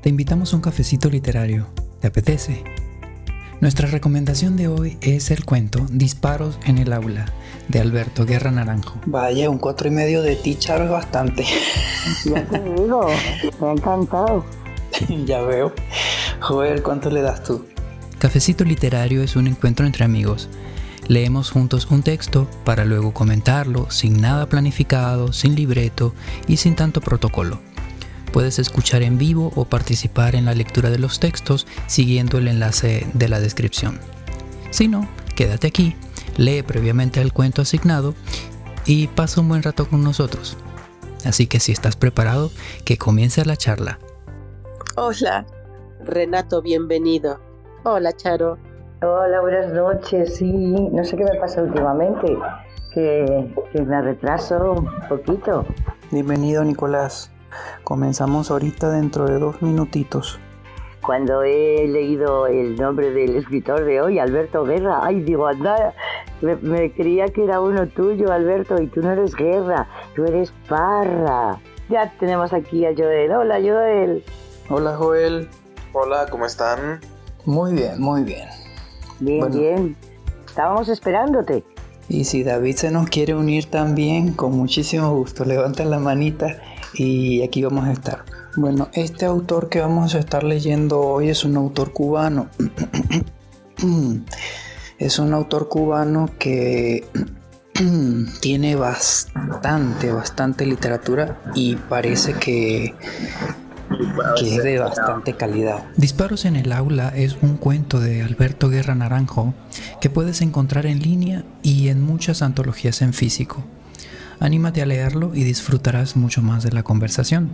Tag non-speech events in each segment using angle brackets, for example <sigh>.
Te invitamos a un cafecito literario. ¿Te apetece? Nuestra recomendación de hoy es el cuento Disparos en el aula de Alberto Guerra Naranjo. Vaya, un cuatro y medio de ti, Charo, es bastante. Ya te digo, me ha encantado. <laughs> ya veo. Joder, ¿cuánto le das tú? Cafecito literario es un encuentro entre amigos. Leemos juntos un texto para luego comentarlo sin nada planificado, sin libreto y sin tanto protocolo. Puedes escuchar en vivo o participar en la lectura de los textos siguiendo el enlace de la descripción. Si no, quédate aquí, lee previamente el cuento asignado y pasa un buen rato con nosotros. Así que si estás preparado, que comience la charla. Hola, Renato, bienvenido. Hola, Charo. Hola, buenas noches. Sí, no sé qué me pasa últimamente, que, que me retraso un poquito. Bienvenido, Nicolás. Comenzamos ahorita dentro de dos minutitos. Cuando he leído el nombre del escritor de hoy, Alberto Guerra, ay, digo, anda, me, me creía que era uno tuyo, Alberto, y tú no eres Guerra, tú eres Parra. Ya tenemos aquí a Joel. Hola, Joel. Hola, Joel. Hola, ¿cómo están? Muy bien, muy bien. Bien, Bueno. bien. Estábamos esperándote. Y si David se nos quiere unir también, con muchísimo gusto, levanta la manita y aquí vamos a estar. Bueno, este autor que vamos a estar leyendo hoy es un autor cubano. <clears throat> es un autor cubano que <clears throat> tiene bastante, bastante literatura y parece que, que es de bastante calidad. Disparos en el aula es un cuento de Alberto Guerra Naranjo que puedes encontrar en línea y en muchas antologías en físico. Anímate a leerlo y disfrutarás mucho más de la conversación.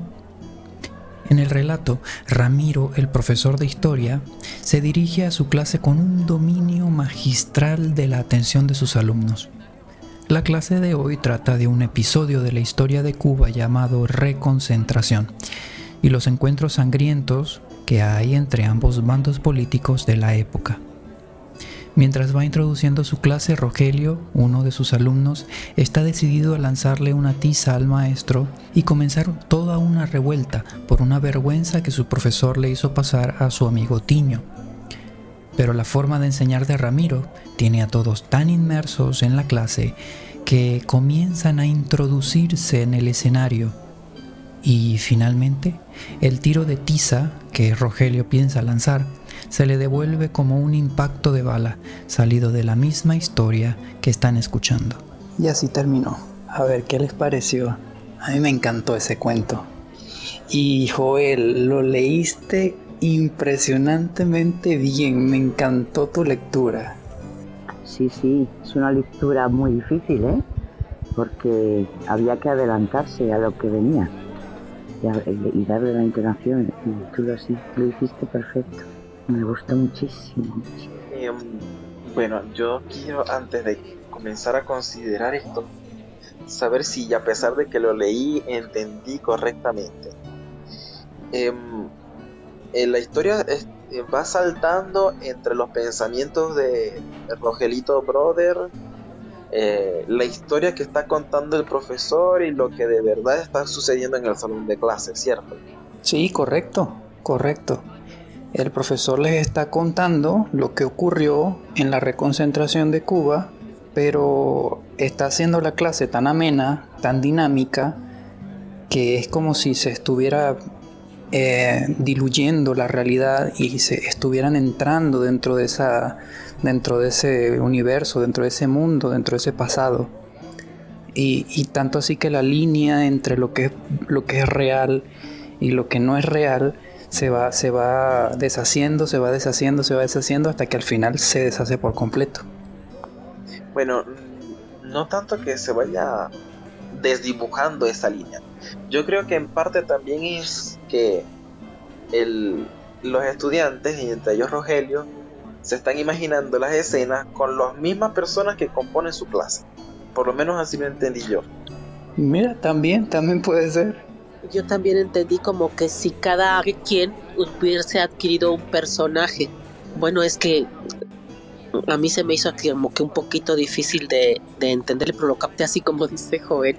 En el relato, Ramiro, el profesor de historia, se dirige a su clase con un dominio magistral de la atención de sus alumnos. La clase de hoy trata de un episodio de la historia de Cuba llamado Reconcentración y los encuentros sangrientos que hay entre ambos bandos políticos de la época. Mientras va introduciendo su clase, Rogelio, uno de sus alumnos, está decidido a lanzarle una tiza al maestro y comenzar toda una revuelta por una vergüenza que su profesor le hizo pasar a su amigo Tiño. Pero la forma de enseñar de Ramiro tiene a todos tan inmersos en la clase que comienzan a introducirse en el escenario y finalmente, el tiro de tiza que Rogelio piensa lanzar se le devuelve como un impacto de bala salido de la misma historia que están escuchando. Y así terminó. A ver, ¿qué les pareció? A mí me encantó ese cuento. Y Joel, lo leíste impresionantemente bien. Me encantó tu lectura. Sí, sí, es una lectura muy difícil, ¿eh? Porque había que adelantarse a lo que venía y, darle la entonación. Y tú lo, lo hiciste perfecto. Me gustó muchísimo. Em, bueno, yo quiero, antes de comenzar a considerar esto, saber si a pesar de que lo leí, entendí correctamente. Em, en la historia es- eh, va saltando entre los pensamientos de Rogelito Brother, eh, la historia que está contando el profesor y lo que de verdad está sucediendo en el salón de clase, ¿cierto? Sí, correcto, correcto. El profesor les está contando lo que ocurrió en la reconcentración de Cuba, pero está haciendo la clase tan amena, tan dinámica, que es como si se estuviera eh, diluyendo la realidad y se estuvieran entrando dentro de esa dentro de ese universo, dentro de ese mundo, dentro de ese pasado. Y, tanto así que la línea entre lo que es real y lo que no es real se va, se va deshaciendo, se va deshaciendo, se va deshaciendo hasta que al final se deshace por completo. Bueno, no tanto que se vaya desdibujando esa línea. Yo creo que en parte también es que el- los estudiantes, y entre ellos Rogelio, se están imaginando las escenas con las mismas personas que componen su clase. Por lo menos así lo entendí yo. Mira, también, también puede ser. Yo también entendí como que si cada quien hubiese adquirido un personaje. Bueno, es que a mí se me hizo como que un poquito difícil de, de entender, pero lo capté así como <laughs> dice Joel,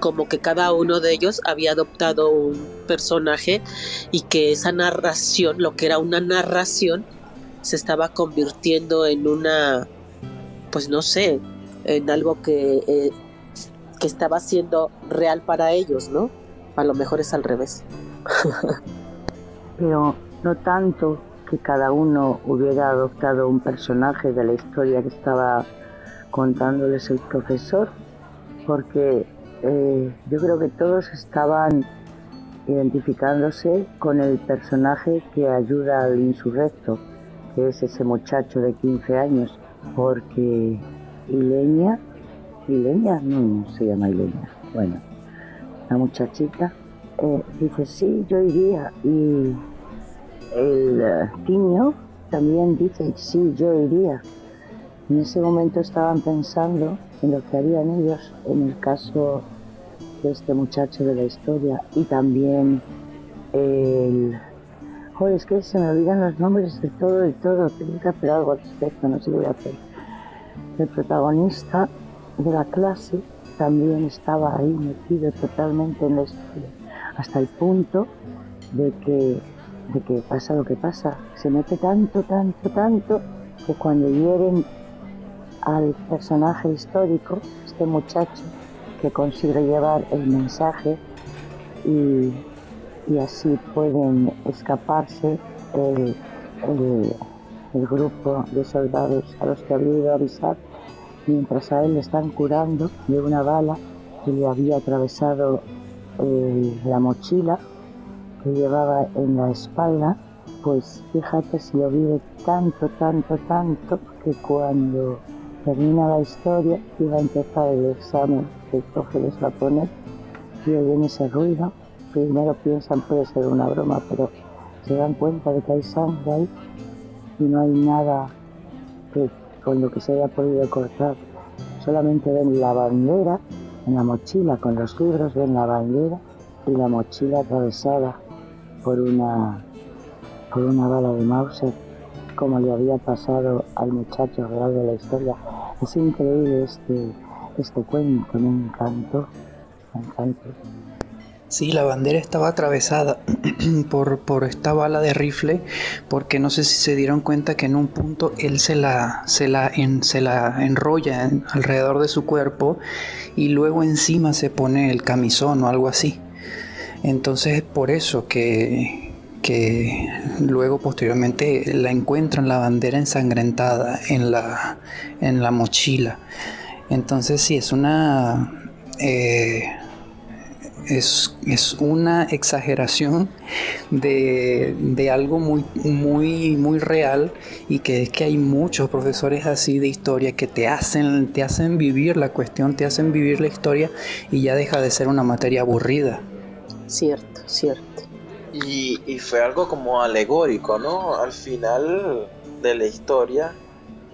como que cada uno de ellos había adoptado un personaje y que esa narración, lo que era una narración, se estaba convirtiendo en una, pues no sé, en algo que, eh, que estaba siendo real para ellos, ¿no? A lo mejor es al revés. <laughs> Pero no tanto que cada uno hubiera adoptado un personaje de la historia que estaba contándoles el profesor, porque eh, yo creo que todos estaban identificándose con el personaje que ayuda al insurrecto, que es ese muchacho de 15 años, porque Ileña, Ileña, no, no se llama Ileña, bueno, la muchachita eh, dice, sí, yo iría, y el uh, también dice, sí, yo iría. En ese momento estaban pensando en lo que harían ellos en el caso de este muchacho de la historia y también el... Joder, es que se me olvidan los nombres de todo y todo, tengo que hacer algo al respecto, no sé qué voy a hacer. El protagonista de la clase también estaba ahí metido totalmente en la historia, hasta el punto de que de que pasa lo que pasa. Se mete tanto, tanto, tanto, que cuando hieren al personaje histórico, este muchacho que consigue llevar el mensaje y, así pueden escaparse el, el, grupo de soldados a los que había ido a avisar, mientras a él le están curando de una bala que le había atravesado eh, la mochila que llevaba en la espalda, pues fíjate si lo vive tanto, tanto, tanto, que cuando termina la historia iba a empezar el examen que profe les va a poner y oyen ese ruido. Primero piensan puede ser una broma, pero se dan cuenta de que hay sangre ahí y no hay nada que, con lo que se haya podido cortar. Solamente ven la bandera en la mochila con los libros, ven la bandera y la mochila atravesada por una, por una bala de Mauser, como le había pasado al muchacho real de la historia. Es increíble este, este cuento, me encantó, me encantó. Sí, la bandera estaba atravesada <clears throat> por, por, esta bala de rifle, porque no sé si se dieron cuenta que en un punto él se la, se la, se la enrolla alrededor de su cuerpo y luego encima se pone el camisón o algo así. Entonces por eso que, que luego posteriormente la encuentran la bandera ensangrentada en la, en la mochila. Entonces sí, es una... Eh, es, una exageración de, de, algo muy, muy, muy real y que es que hay muchos profesores así de historia que te hacen, te hacen vivir la cuestión, te hacen vivir la historia y ya deja de ser una materia aburrida. Cierto, cierto. Y, fue algo como alegórico, ¿no? Al final de la historia,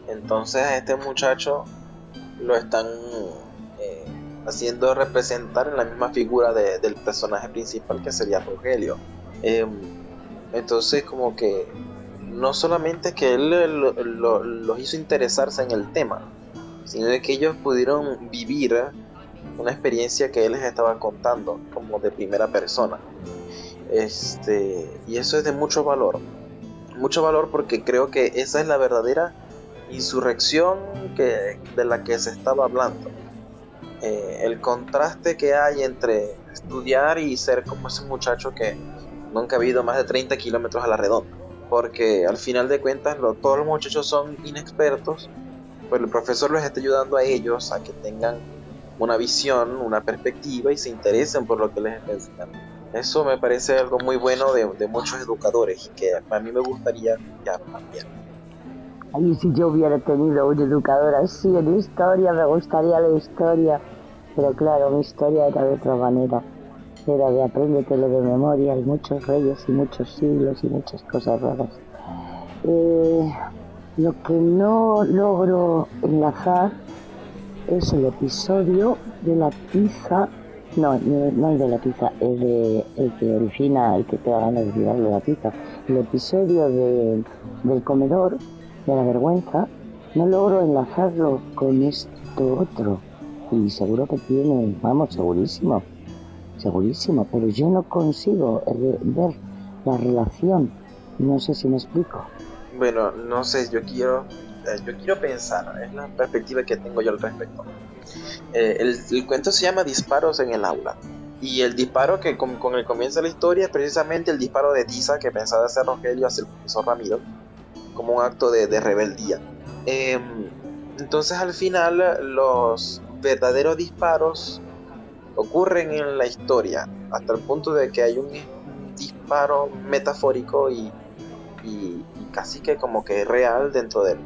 entonces a este muchacho lo están haciendo representar en la misma figura del personaje principal que sería Rogelio. Em, entonces como que no solamente que él los hizo interesarse en el tema, sino de que ellos pudieron vivir una experiencia que él les estaba contando como de primera persona. Este, y eso es de mucho valor. Mucho valor porque creo que esa es la verdadera insurrección que, de la que se estaba hablando. Eh, el contraste que hay entre estudiar y ser como ese muchacho que nunca ha ido más de 30 kilómetros a la redonda. Porque al final de cuentas todos los muchachos son inexpertos, pues el profesor les está ayudando a ellos a que tengan una visión, una perspectiva y se interesen por lo que les está Eso me parece algo muy bueno de, muchos educadores y que a mí me gustaría ya cambiar. Ay, si yo hubiera tenido un educador así en historia, me gustaría la historia. Pero claro, mi historia era de otra manera. Era de apréndetelo de memoria, hay muchos reyes y muchos siglos y muchas cosas raras. Eh, lo que no logro enlazar es el episodio de la pizza. No, no, es de la pizza, es de el que origina, el que te da ganas de la pizza. El episodio de, del comedor, de la vergüenza, no logro enlazarlo con esto otro. Y seguro que tiene, vamos, segurísimo, segurísimo, pero yo no consigo ver la relación. No sé si me explico. Bueno, no sé, yo quiero, eh, yo quiero pensar, es la perspectiva que tengo yo al respecto. Eh, el, cuento se llama Disparos en el aula. Y el disparo que con, el comienzo de la historia es precisamente el disparo de Tiza que pensaba hacer Rogelio hacia el profesor Ramiro como un acto de, rebeldía. Em, entonces al final los verdaderos disparos ocurren en la historia, hasta el punto de que hay un disparo metafórico y, casi que como que real dentro del,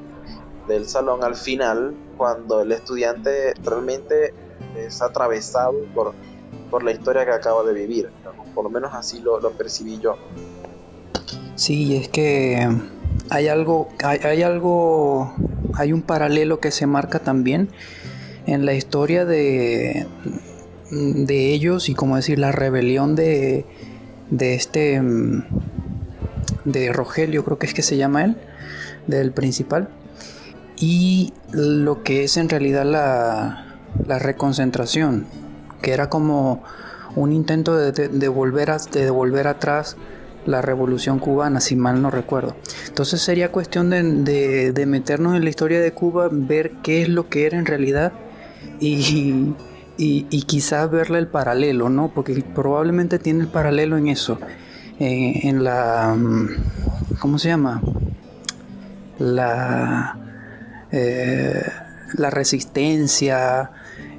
del salón al final, cuando el estudiante realmente es atravesado por, por la historia que acaba de vivir. Por lo menos así lo, lo percibí yo. Sí, es que hay algo, hay, algo, hay un paralelo que se marca también en la historia de, de ellos y como decir la rebelión de, de este, de Rogelio, creo que es que se llama él, del principal, y lo que es en realidad la, la reconcentración, que era como un intento de, de, a, de volver atrás la revolución cubana, si mal no recuerdo. Entonces sería cuestión de, meternos en la historia de Cuba, ver qué es lo que era en realidad y, y, quizás verle el paralelo, ¿no? Porque probablemente tiene el paralelo en eso, en la... ¿Cómo se llama? La... Eh, la resistencia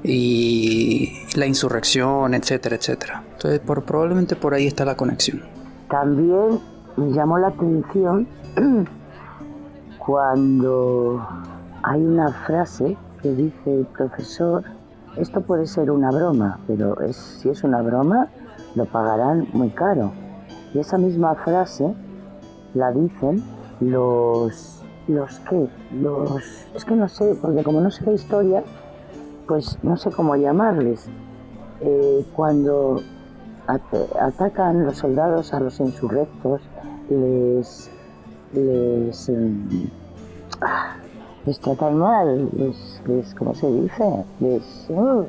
y la insurrección, etcétera, etcétera. Entonces, por, probablemente por ahí está la conexión. También me llamó la atención <clears throat> cuando hay una frase que dice el profesor, esto puede ser una broma, pero si es una broma, lo pagarán muy caro. Y esa misma frase la dicen los, los que, los, es que no sé, porque como no sé la historia, pues no sé cómo llamarles. Eh, cuando atacan los soldados a los insurrectos, les, les, em, ah, les tratan mal, les, les, ¿cómo se dice? Les, uh,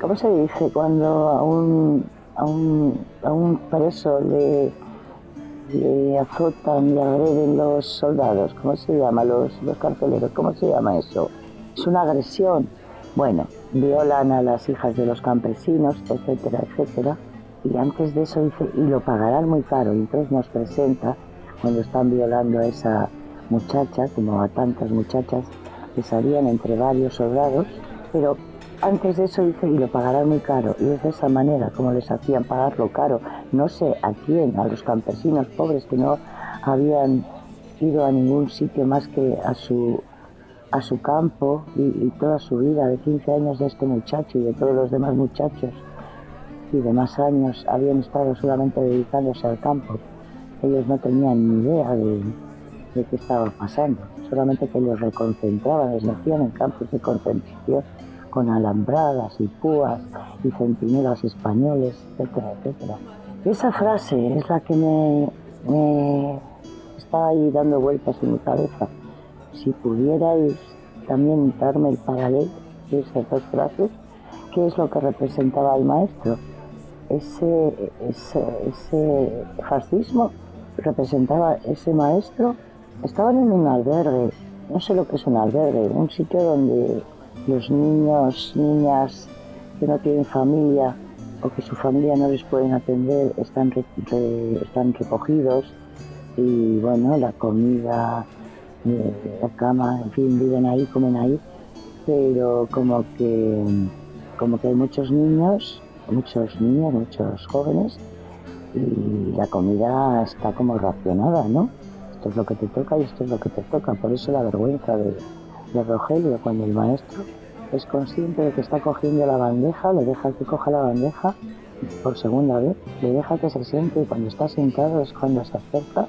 ¿Cómo se dice cuando a un, a un, a un preso le, le azotan, le agreden los soldados? ¿Cómo se llama? Los, los carceleros, ¿cómo se llama eso? Es una agresión. Bueno, violan a las hijas de los campesinos, etcétera, etcétera. Y antes de eso dice, y lo pagarán muy caro. Y entonces nos presenta, cuando están violando a esa muchacha, como a tantas muchachas, que salían entre varios soldados, pero antes de eso dice, y lo pagarán muy caro. Y es de esa manera como les hacían pagarlo caro. No sé a quién, a los campesinos pobres que no habían ido a ningún sitio más que a su a su campo y, toda su vida de 15 años de este muchacho y de todos los demás muchachos y demás años habían estado solamente dedicándose al campo. Ellos no tenían ni idea de, de qué estaba pasando, solamente que los reconcentraban, les metían en campos de concentración con alambradas y púas y centinelas españoles, etcétera, etcétera. esa frase es la que me, me está ahí dando vueltas en mi cabeza si pudierais también darme el paralelo de esas dos frases, ¿qué es lo que representaba el maestro? Ese, ese, fascismo representaba ese maestro. Estaban en un albergue, no sé lo que es un albergue, un sitio donde los niños, niñas que no tienen familia o que su familia no les pueden atender están, están recogidos y bueno, la comida, la cama, en fin, viven ahí, comen ahí, pero como que, como que hay muchos niños, muchos niños, muchos jóvenes, y la comida está como racionada, ¿no? Esto es lo que te toca y esto es lo que te toca. Por eso la vergüenza de, Rogelio, cuando el maestro es consciente de que está cogiendo la bandeja, le deja que coja la bandeja por segunda vez, le deja que se siente y cuando está sentado es cuando se acerca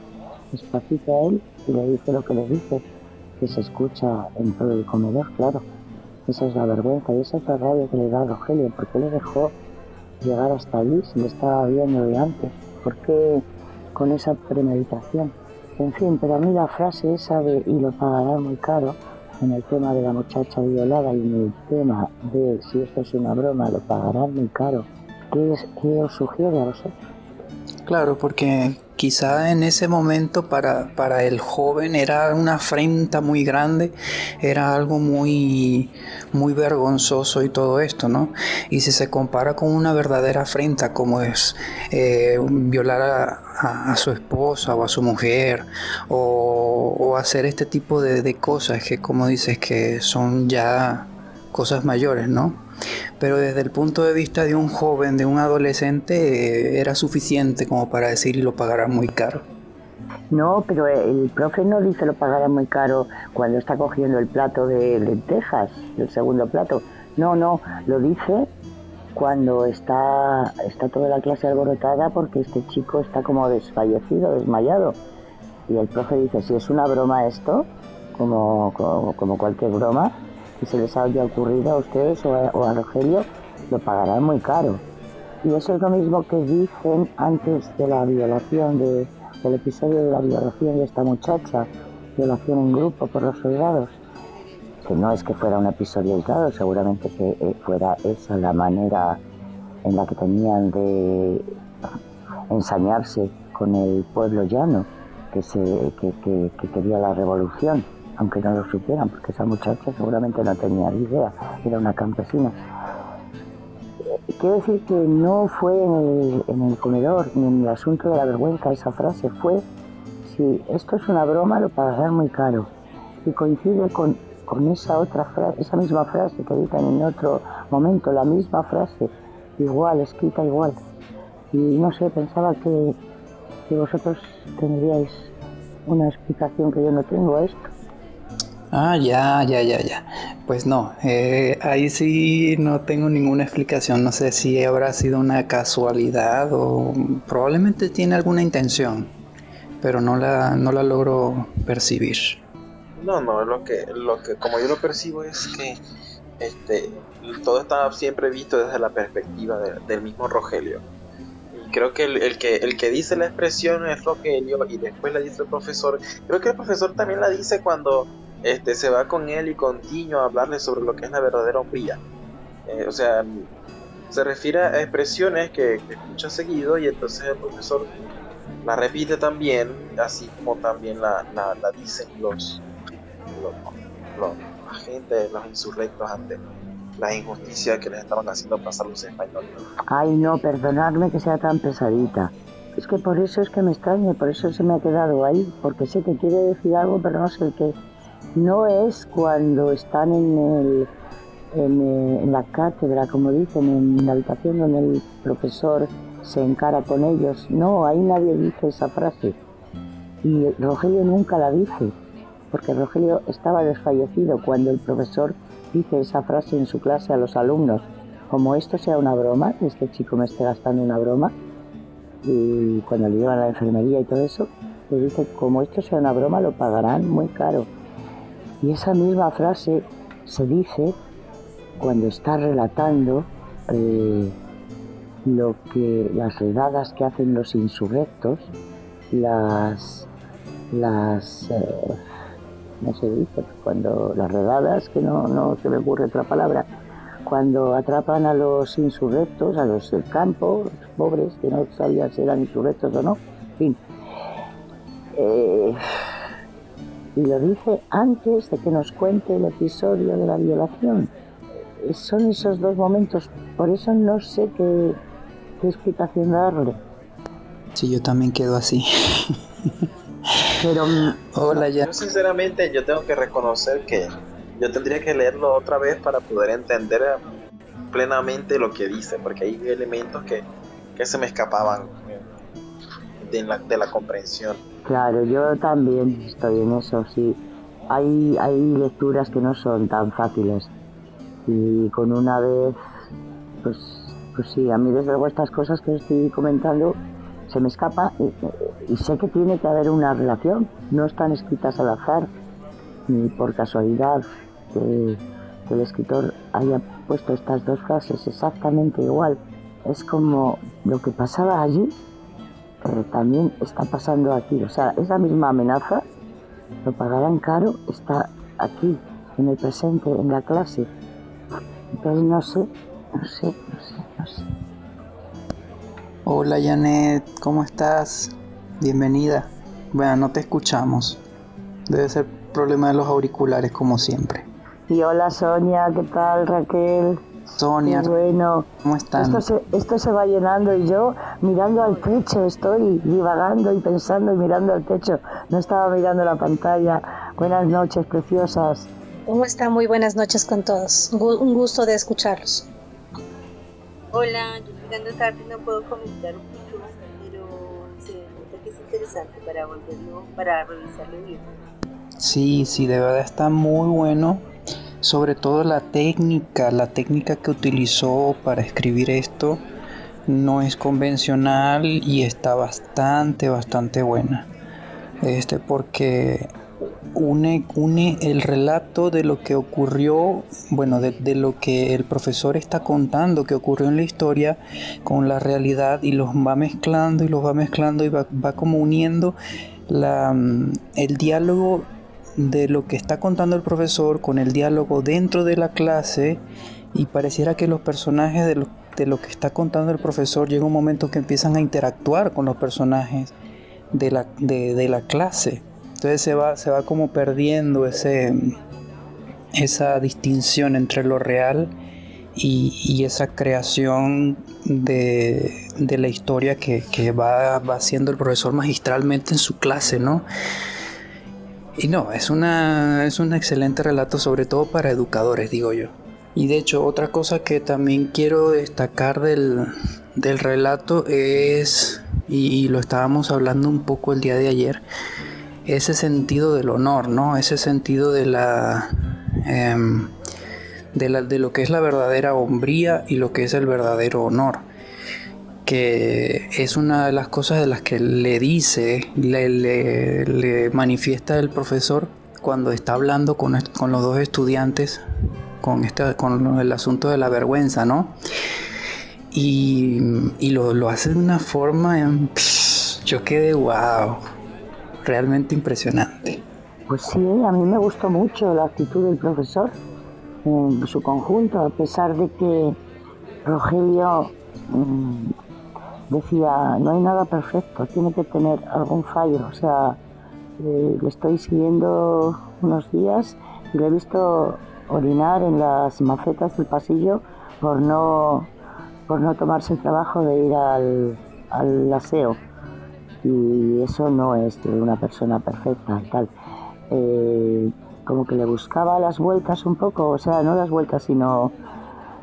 despacito a él y le dice lo que le dice, que se escucha en todo el comedor, claro. Esa es la vergüenza y esa es la rabia que le da a Rogelio, porque le dejó llegar hasta allí si le estaba viendo de antes? ¿Por qué con esa premeditación? En fin, pero a mí la frase esa de y lo pagará muy caro, en el tema de la muchacha violada y en el tema de si esto es una broma, lo pagarán muy caro, ¿qué, es, os sugiere a vosotros? Claro, porque quizá en ese momento para, para el joven era una afrenta muy grande, era algo muy, muy vergonzoso y todo esto, ¿no? Y si se compara con una verdadera afrenta como es eh, violar a, su esposa o a su mujer o, o hacer este tipo de, de cosas que como dices que son ya cosas mayores, ¿no? Pero desde el punto de vista de un joven, de un adolescente, eh, era suficiente como para decir lo pagará muy caro. No, pero el profe no dice lo pagará muy caro cuando está cogiendo el plato de lentejas, el segundo plato. No, no, lo dice cuando está, está toda la clase alborotada porque este chico está como desfallecido, desmayado. Y el profe dice, si es una broma esto, como, como, como cualquier broma, si se les haya ocurrido a ustedes o a, Rogelio, lo pagarán muy caro. Y eso es lo mismo que dicen antes de la violación, de, del episodio de la violación de esta muchacha, violación en grupo por los soldados. Que no es que fuera un episodio aislado, seguramente que eh, fuera esa la manera en la que tenían de ensañarse con el pueblo llano que, se, que, que quería la revolución aunque no lo supieran, porque esa muchacha seguramente no tenía idea, era una campesina. Quiero decir que no fue en el, comedor ni en el asunto de la vergüenza esa frase, fue si esto es una broma lo pagarán muy caro. Y coincide con, con esa otra frase, esa misma frase que dicen en otro momento, la misma frase, igual, escrita igual. Y no sé, pensaba que, que vosotros tendríais una explicación que yo no tengo a esto. Ah, ya, ya, ya, ya. Pues no, eh, ahí sí no tengo ninguna explicación. No sé si habrá sido una casualidad o probablemente tiene alguna intención, pero no la, no la logro percibir. No, no, lo que, lo que, como yo lo percibo es que este, todo está siempre visto desde la perspectiva del mismo Rogelio. Y creo que el, que el que dice la expresión es Rogelio y después la dice el profesor. Creo que el profesor también la dice cuando este, se va con él y con Tiño a hablarle sobre lo que es la verdadera hombría. Eh, o sea, se refiere a expresiones que, escucha seguido y entonces el profesor la repite también, así como también la, la, dicen los, los, agentes, los insurrectos ante la injusticia que les estaban haciendo pasar los españoles. Ay, no, perdonadme que sea tan pesadita. Es que por eso es que me extraña, por eso se me ha quedado ahí, porque sé que quiere decir algo, pero no sé qué no es cuando están en, el, eh, en, la cátedra, como dicen, en la habitación donde el profesor se encara con ellos. No, ahí nadie dice esa frase. Y Rogelio nunca la dice, porque Rogelio estaba desfallecido cuando el profesor dice esa frase en su clase a los alumnos. Como esto sea una broma, este chico me esté gastando una broma, y cuando le llevan a la enfermería y todo eso, le dice, como esto sea una broma, lo pagarán muy caro. Y esa misma frase se dice cuando está relatando eh, lo que las redadas que hacen los insurrectos, las las eh, se dice cuando las redadas que no, no se me ocurre otra palabra cuando atrapan a los insurrectos, a los del campo, los pobres que no sabían si eran insurrectos o no, en fin. Eh, y lo dice antes de que nos cuente el episodio de la violación. Son esos dos momentos, por eso no sé qué, explicación darle. Sí, yo también quedo así. Pero, <laughs> Hola, ya. Yo sinceramente yo tengo que reconocer que yo tendría que leerlo otra vez para poder entender plenamente lo que dice, porque hay elementos que, que se me escapaban de la, comprensión. Claro, yo también estoy en eso, sí. Hay, hay lecturas que no son tan fáciles. Y con una vez, pues, pues sí, a mí desde luego estas cosas que estoy comentando se me escapa y, sé que tiene que haber una relación. No están escritas al azar, ni por casualidad que el escritor haya puesto estas dos frases exactamente igual. Es como lo que pasaba allí eh, también está pasando aquí. O sea, esa misma amenaza, lo pagarán caro, está aquí, en el presente, en la clase. Entonces no sé, no sé, no sé, no sé. Hola Janet, ¿cómo estás? Bienvenida. Bueno, no te escuchamos. Debe ser problema de los auriculares como siempre. Y hola Sonia, ¿qué tal Raquel? Sonia, bueno. ¿cómo están? Esto se, esto se va llenando y yo mirando al techo, estoy divagando y pensando y mirando al techo. No estaba mirando la pantalla. Buenas noches, preciosas. ¿Cómo están? Muy buenas noches con todos. Un gusto de escucharlos. Hola, yo llegando tarde no puedo comentar mucho, pero se nota que es interesante para volverlo, para revisarlo bien. Sí, sí, de verdad está muy bueno. Sobre todo la técnica, la técnica que utilizó para escribir esto no es convencional y está bastante, bastante buena. Este, porque une, une el relato de lo que ocurrió, bueno, de, de lo que el profesor está contando que ocurrió en la historia con la realidad y los va mezclando y los va mezclando y va, va como uniendo la, mm, el diálogo de lo que está contando el profesor con el diálogo dentro de la clase y pareciera que los personajes de lo, de lo que está contando el profesor llega un momento que empiezan a interactuar con los personajes de la, de, de la clase. Entonces se va, se va como perdiendo ese, esa distinción entre lo real y, y esa creación de, de la historia que, que va, va haciendo el profesor magistralmente en su clase, ¿no? Y no, es, una, es un excelente relato, sobre todo para educadores, digo yo. Y de hecho, otra cosa que también quiero destacar del, del relato es, y, lo estábamos hablando un poco el día de ayer, ese sentido del honor, ¿no? Ese sentido de la, em, de la de lo que es la verdadera hombría y lo que es el verdadero honor que es una de las cosas de las que le dice, le, manifiesta el profesor cuando está hablando con, los dos estudiantes con, este, con el asunto de la vergüenza, ¿no? Y, lo, hace de una forma, en, yo quedé wow, realmente impresionante. Pues sí, a mí me gustó mucho la actitud del profesor en su conjunto, a pesar de que Rogelio mm, decía, no hay nada perfecto, tiene que tener algún fallo. O sea, eh, le estoy siguiendo unos días y le he visto orinar en las macetas del pasillo por no, por no tomarse el trabajo de ir al, al aseo. Y eso no es de una persona perfecta y tal. Eh, como que le buscaba las vueltas un poco, o sea, no las vueltas, sino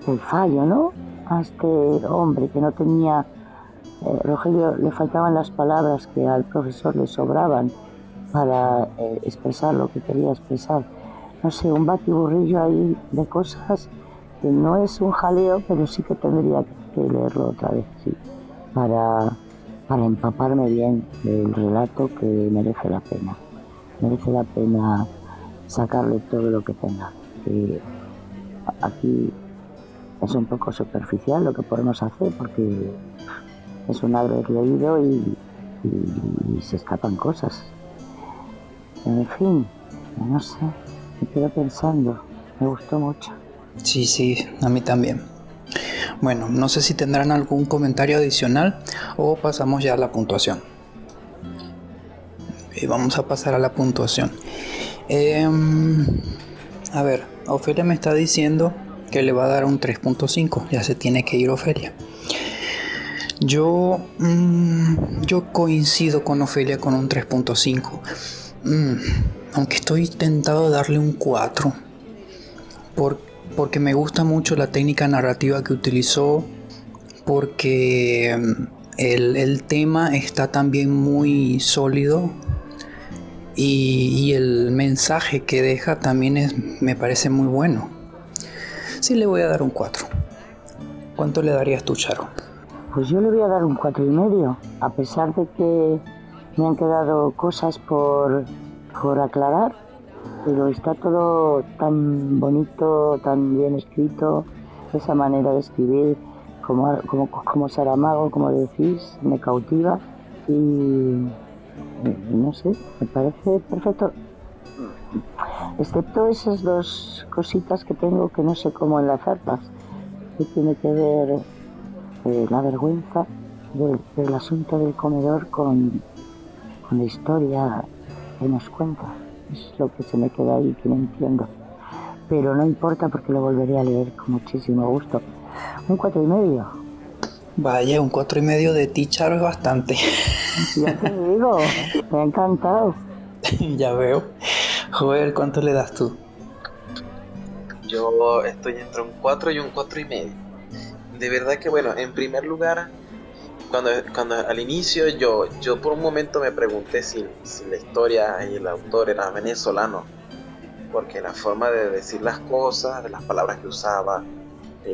el fallo, ¿no? A este hombre que no tenía, eh, Rogelio, le faltaban las palabras que al profesor le sobraban para eh, expresar lo que quería expresar. No sé, un batiburrillo ahí de cosas que no es un jaleo, pero sí que tendría que leerlo otra vez, sí, para, para empaparme bien del relato que merece la pena merece la pena sacarle todo lo que tenga. Aquí es un poco superficial lo que podemos hacer porque es un haber leído y, y- se escapan cosas. En fin, no sé, me quedo pensando, me gustó mucho. Sí, sí, a mí también. Bueno, no sé si tendrán algún comentario adicional o pasamos ya a la puntuación. Y vamos a pasar a la puntuación. Em, a ver, Ofelia me está diciendo que le va a dar un 3.5. Ya se tiene que ir Ofelia. Yo, mm, yo coincido con Ofelia con un 3.5. Mm, aunque estoy tentado a darle un 4. Por- porque me gusta mucho la técnica narrativa que utilizó. Porque mm, el, el tema está también muy sólido. Y, y el mensaje que deja también es, me parece muy bueno. Sí le voy a dar un 4. ¿Cuánto le darías tú, Charo? Pues yo le voy a dar un cuatro y medio, a pesar de que me han quedado cosas por, por aclarar, pero está todo tan bonito, tan bien escrito, esa manera de escribir, como, como, como Saramago, como decís, me cautiva y no sé, me parece perfecto. Excepto esas dos cositas que tengo que no sé cómo enlazarlas, que tiene que ver eh, la vergüenza del, asunto del comedor con, con la historia que nos cuenta. Es lo que se me queda ahí que no entiendo. Pero no importa porque lo volveré a leer con muchísimo gusto. Un cuatro y medio. Vaya, un cuatro y medio de ti, Charo, es bastante. Ya te <laughs> digo, me ha encantado. ya veo. Joder, ¿cuánto le das tú? Yo estoy entre un 4 y un cuatro y medio. De verdad que bueno, en primer lugar, cuando, cuando al inicio yo, yo por un momento me pregunté si, si la historia y el autor era venezolano, porque la forma de decir las cosas, las palabras que usaba,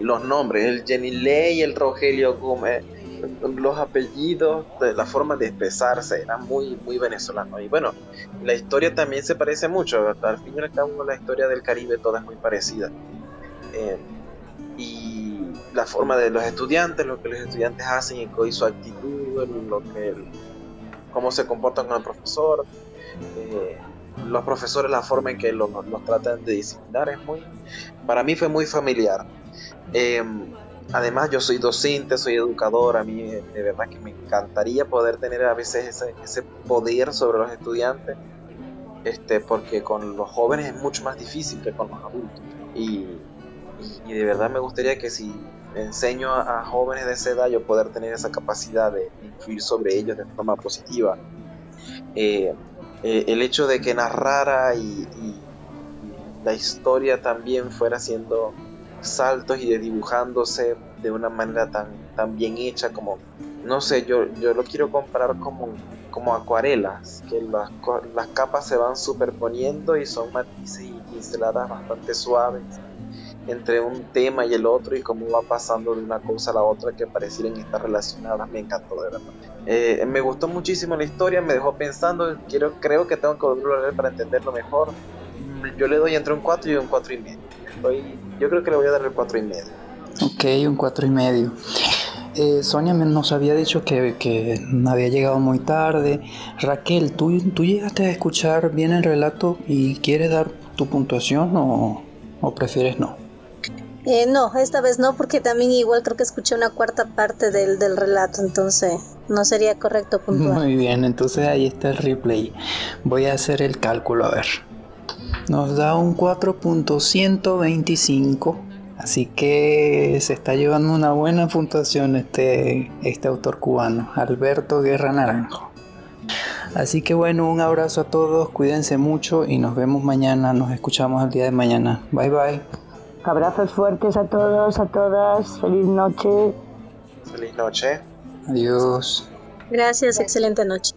los nombres, el Jenny Ley, el Rogelio Gómez, los apellidos, la forma de expresarse, era muy, muy venezolano. Y bueno, la historia también se parece mucho, al fin y al cabo la historia del Caribe toda es muy parecida. Eh, la forma de los estudiantes, lo que los estudiantes hacen y su actitud, lo que, cómo se comportan con el profesor. Eh, los profesores, la forma en que los, tratan de disciplinar es muy, para mí fue muy familiar. Em, además, yo soy docente, soy educador, a mí de verdad que me encantaría poder tener a veces ese, poder sobre los estudiantes, este, porque con los jóvenes es mucho más difícil que con los adultos. Y, de verdad me gustaría que si enseño a, jóvenes de esa edad yo poder tener esa capacidad de influir sobre ellos de forma positiva. Eh, eh, el hecho de que narrara y, la historia también fuera haciendo saltos y dibujándose de una manera tan, tan bien hecha como, no sé, yo, yo lo quiero comparar como, como acuarelas, que las, las capas se van superponiendo y son matices y pinceladas bastante suaves entre un tema y el otro y cómo va pasando de una cosa a la otra que parecieran estar relacionadas. Me encantó, de verdad. Eh, me gustó muchísimo la historia, me dejó pensando, quiero, creo que tengo que volverlo a leer para entenderlo mejor. Yo le doy entre un 4 y un 4 y medio. yo creo que le voy a dar el 4 y medio. Ok, un 4 y medio. Eh, Sonia nos había dicho que, que, había llegado muy tarde. Raquel, ¿tú, ¿tú llegaste a escuchar bien el relato y quieres dar tu puntuación o, o prefieres no? Eh, no, esta vez no, porque también igual creo que escuché una cuarta parte del, del relato, entonces no sería correcto <laughs> puntuar. Muy bien, entonces ahí está el replay. Voy a hacer el cálculo, a ver. Nos da un 4.125, así que se está llevando una buena puntuación este, este autor cubano, Alberto Guerra Naranjo. Así que bueno, un abrazo a todos, cuídense mucho y nos vemos mañana, nos escuchamos el día de mañana. Bye bye. Abrazos fuertes a todos, a todas. Feliz noche. Feliz noche. Adiós. Gracias, excelente noche.